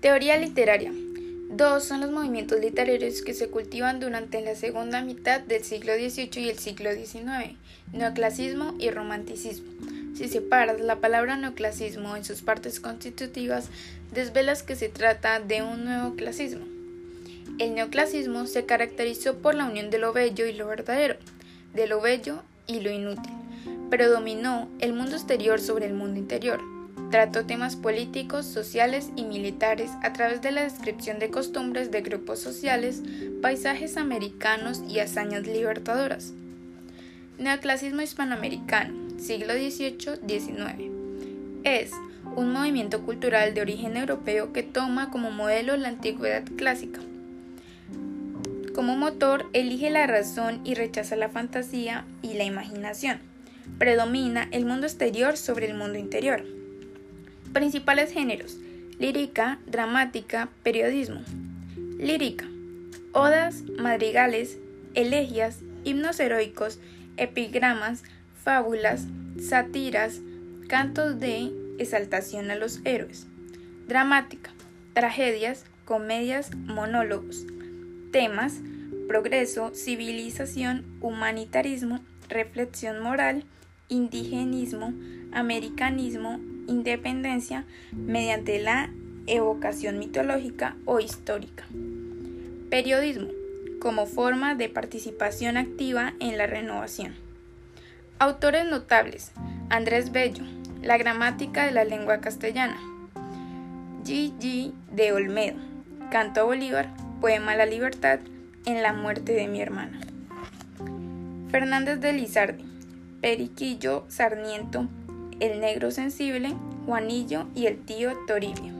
Teoría literaria. Dos son los movimientos literarios que se cultivan durante la segunda mitad del siglo XVIII y el siglo XIX, neoclasismo y romanticismo. Si separas la palabra neoclasismo en sus partes constitutivas, desvelas que se trata de un nuevo clasismo. El neoclasismo se caracterizó por la unión de lo bello y lo verdadero, de lo bello y lo inútil. Predominó el mundo exterior sobre el mundo interior Trató temas políticos, sociales y militares a través de la descripción de costumbres de grupos sociales, paisajes americanos y hazañas libertadoras. Neoclasismo hispanoamericano, siglo XVIII-XIX. Es un movimiento cultural de origen europeo que toma como modelo la antigüedad clásica. Como motor, elige la razón y rechaza la fantasía y la imaginación. Predomina el mundo exterior sobre el mundo interior. Principales géneros: lírica, dramática, periodismo. Lírica: odas, madrigales, elegías, himnos heroicos, epigramas, fábulas, sátiras, cantos de exaltación a los héroes. Dramática: tragedias, comedias, monólogos. Temas: progreso, civilización, humanitarismo, reflexión moral, indigenismo, americanismo, independencia mediante la evocación mitológica o histórica. Periodismo, como forma de participación activa en la renovación. Autores notables. Andrés Bello, La gramática de la lengua castellana. G. G. de Olmedo, Canto a Bolívar, Poema a la Libertad, En la muerte de mi hermana. Fernández de Lizardi, Periquillo Sarniento, el negro sensible, Juanillo y el tío Toribio.